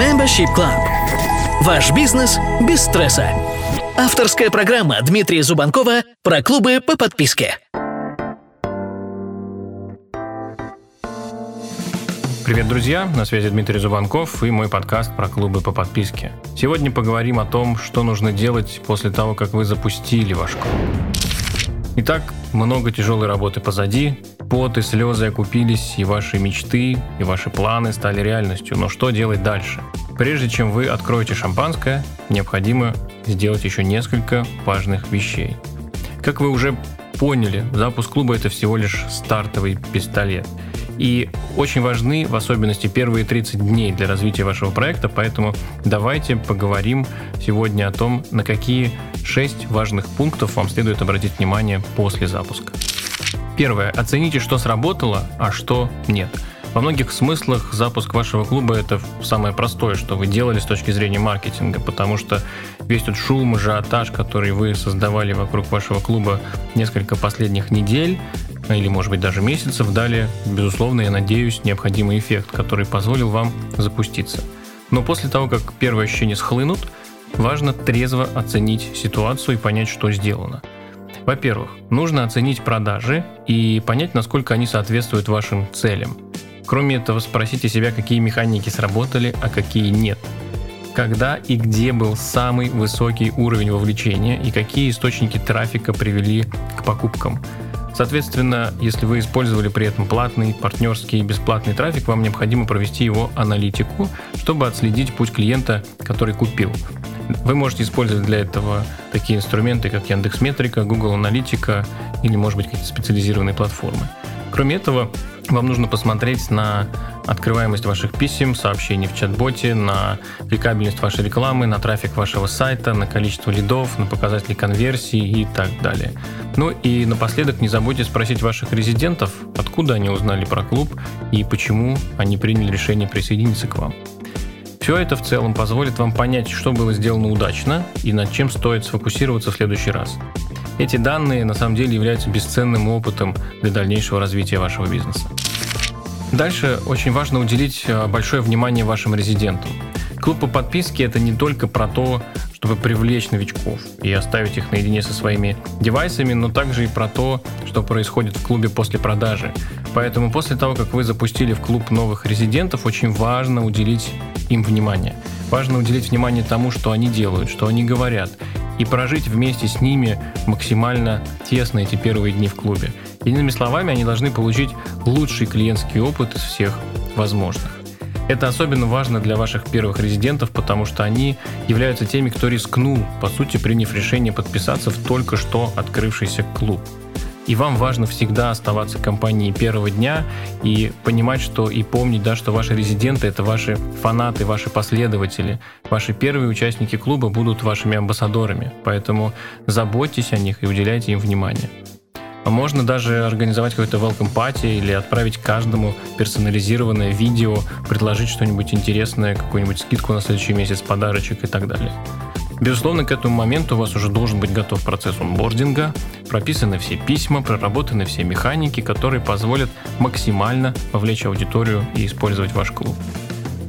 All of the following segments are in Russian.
Membership Club. Ваш бизнес без стресса. Авторская программа Дмитрия Зубанкова про клубы по подписке. Привет, друзья! На связи Дмитрий Зубанков и мой подкаст про клубы по подписке. Сегодня поговорим о том, что нужно делать после того, как вы запустили ваш клуб. Итак, много тяжелой работы позади, пот и слезы окупились, и ваши мечты, и ваши планы стали реальностью. Но что делать дальше? Прежде чем вы откроете шампанское, необходимо сделать еще несколько важных вещей. Как вы уже поняли, запуск клуба это всего лишь стартовый пистолет – и очень важны, в особенности, первые 30 дней для развития вашего проекта, поэтому давайте поговорим сегодня о том, на какие 6 важных пунктов вам следует обратить внимание после запуска. Первое. Оцените, что сработало, а что нет. Во многих смыслах запуск вашего клуба это самое простое, что вы делали с точки зрения маркетинга, потому что весь тот шум, ажиотаж, который вы создавали вокруг вашего клуба несколько последних недель, или, может быть, даже месяцев дали, безусловно, я надеюсь, необходимый эффект, который позволил вам запуститься. Но после того, как первые ощущения схлынут, важно трезво оценить ситуацию и понять, что сделано. Во-первых, нужно оценить продажи и понять, насколько они соответствуют вашим целям. Кроме этого, спросите себя, какие механики сработали, а какие нет. Когда и где был самый высокий уровень вовлечения и какие источники трафика привели к покупкам – Соответственно, если вы использовали при этом платный, партнерский и бесплатный трафик, вам необходимо провести его аналитику, чтобы отследить путь клиента, который купил. Вы можете использовать для этого такие инструменты, как Яндекс.Метрика, Google Аналитика или, может быть, какие-то специализированные платформы. Кроме этого, вам нужно посмотреть на открываемость ваших писем, сообщений в чат-боте, на кликабельность вашей рекламы, на трафик вашего сайта, на количество лидов, на показатели конверсии и так далее. Ну и напоследок не забудьте спросить ваших резидентов, откуда они узнали про клуб и почему они приняли решение присоединиться к вам. Все это в целом позволит вам понять, что было сделано удачно и над чем стоит сфокусироваться в следующий раз. Эти данные на самом деле являются бесценным опытом для дальнейшего развития вашего бизнеса. Дальше очень важно уделить э, большое внимание вашим резидентам. Клуб по подписке это не только про то, чтобы привлечь новичков и оставить их наедине со своими девайсами, но также и про то, что происходит в клубе после продажи. Поэтому после того, как вы запустили в клуб новых резидентов, очень важно уделить им внимание. Важно уделить внимание тому, что они делают, что они говорят, и прожить вместе с ними максимально тесно эти первые дни в клубе. Иными словами, они должны получить лучший клиентский опыт из всех возможных. Это особенно важно для ваших первых резидентов, потому что они являются теми, кто рискнул, по сути, приняв решение подписаться в только что открывшийся клуб. И вам важно всегда оставаться компанией первого дня и понимать, что и помнить, да, что ваши резиденты это ваши фанаты, ваши последователи. Ваши первые участники клуба будут вашими амбассадорами. Поэтому заботьтесь о них и уделяйте им внимание. А можно даже организовать какой-то welcome party или отправить каждому персонализированное видео, предложить что-нибудь интересное, какую-нибудь скидку на следующий месяц, подарочек и так далее. Безусловно, к этому моменту у вас уже должен быть готов процесс онбординга, прописаны все письма, проработаны все механики, которые позволят максимально вовлечь аудиторию и использовать ваш клуб.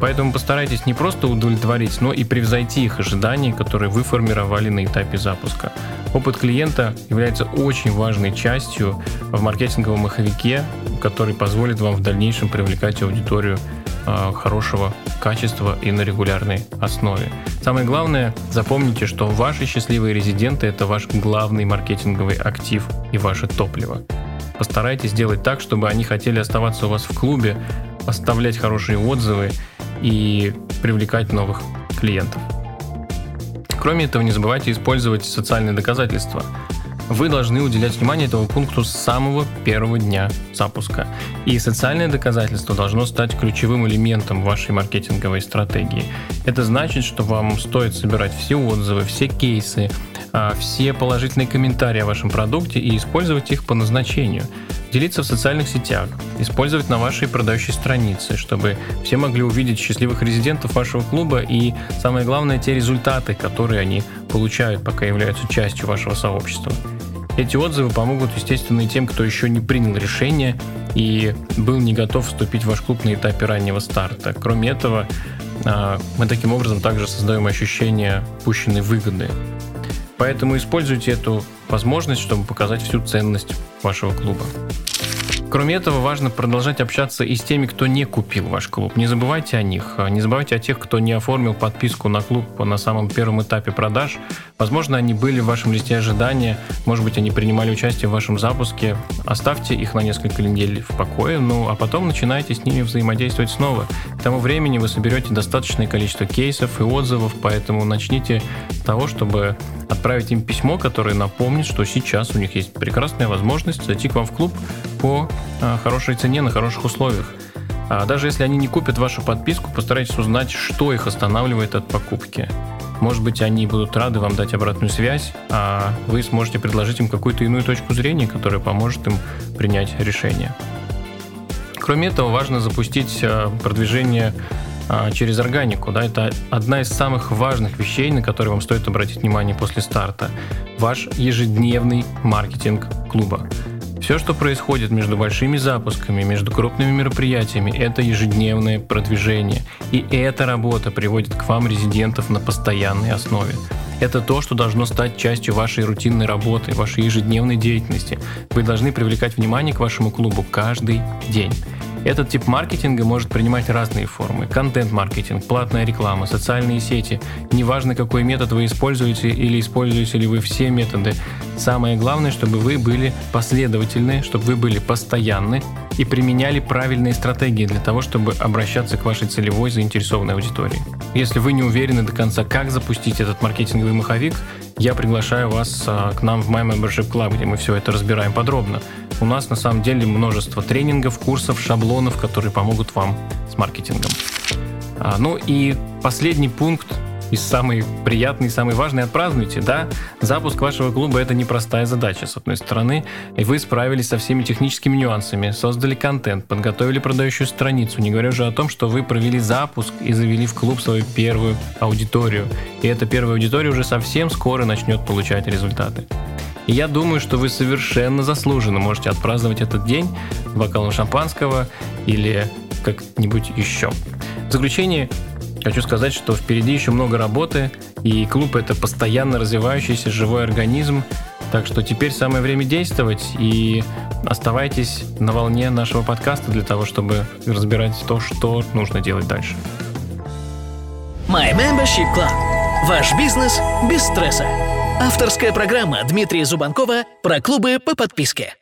Поэтому постарайтесь не просто удовлетворить, но и превзойти их ожидания, которые вы формировали на этапе запуска. Опыт клиента является очень важной частью в маркетинговом маховике, который позволит вам в дальнейшем привлекать аудиторию э, хорошего качества и на регулярной основе. Самое главное, запомните, что ваши счастливые резиденты – это ваш главный маркетинговый актив и ваше топливо. Постарайтесь сделать так, чтобы они хотели оставаться у вас в клубе, оставлять хорошие отзывы и привлекать новых клиентов. Кроме этого, не забывайте использовать социальные доказательства – вы должны уделять внимание этому пункту с самого первого дня запуска. И социальное доказательство должно стать ключевым элементом вашей маркетинговой стратегии. Это значит, что вам стоит собирать все отзывы, все кейсы, а, все положительные комментарии о вашем продукте и использовать их по назначению. Делиться в социальных сетях, использовать на вашей продающей странице, чтобы все могли увидеть счастливых резидентов вашего клуба и, самое главное, те результаты, которые они получают, пока являются частью вашего сообщества. Эти отзывы помогут, естественно, и тем, кто еще не принял решение и был не готов вступить в ваш клуб на этапе раннего старта. Кроме этого, а, мы таким образом также создаем ощущение упущенной выгоды. Поэтому используйте эту возможность, чтобы показать всю ценность вашего клуба. Кроме этого, важно продолжать общаться и с теми, кто не купил ваш клуб. Не забывайте о них. Не забывайте о тех, кто не оформил подписку на клуб на самом первом этапе продаж. Возможно, они были в вашем листе ожидания, может быть, они принимали участие в вашем запуске. Оставьте их на несколько недель в покое, ну а потом начинайте с ними взаимодействовать снова. К тому времени вы соберете достаточное количество кейсов и отзывов, поэтому начните с того, чтобы отправить им письмо, которое напомнит, что сейчас у них есть прекрасная возможность зайти к вам в клуб по а, хорошей цене, на хороших условиях. А даже если они не купят вашу подписку, постарайтесь узнать, что их останавливает от покупки. Может быть, они будут рады вам дать обратную связь, а вы сможете предложить им какую-то иную точку зрения, которая поможет им принять решение. Кроме этого, важно запустить а, продвижение через органику. Да, это одна из самых важных вещей, на которые вам стоит обратить внимание после старта. Ваш ежедневный маркетинг клуба. Все, что происходит между большими запусками, между крупными мероприятиями, это ежедневное продвижение. И эта работа приводит к вам резидентов на постоянной основе. Это то, что должно стать частью вашей рутинной работы, вашей ежедневной деятельности. Вы должны привлекать внимание к вашему клубу каждый день. Этот тип маркетинга может принимать разные формы. Контент-маркетинг, платная реклама, социальные сети. Неважно, какой метод вы используете или используете ли вы все методы. Самое главное, чтобы вы были последовательны, чтобы вы были постоянны и применяли правильные стратегии для того, чтобы обращаться к вашей целевой заинтересованной аудитории. Если вы не уверены до конца, как запустить этот маркетинговый маховик, я приглашаю вас а, к нам в My Membership Club, где мы все это разбираем подробно. У нас на самом деле множество тренингов, курсов, шаблонов, которые помогут вам с маркетингом. А, ну и последний пункт и самый приятный, и самый важный, отпразднуйте, да? Запуск вашего клуба – это непростая задача, с одной стороны, и вы справились со всеми техническими нюансами, создали контент, подготовили продающую страницу, не говоря уже о том, что вы провели запуск и завели в клуб свою первую аудиторию. И эта первая аудитория уже совсем скоро начнет получать результаты. И я думаю, что вы совершенно заслуженно можете отпраздновать этот день бокалом шампанского или как-нибудь еще. В заключение Хочу сказать, что впереди еще много работы, и клуб это постоянно развивающийся живой организм, так что теперь самое время действовать и оставайтесь на волне нашего подкаста для того, чтобы разбирать то, что нужно делать дальше. My Membership Club. Ваш бизнес без стресса. Авторская программа Дмитрия Зубанкова про клубы по подписке.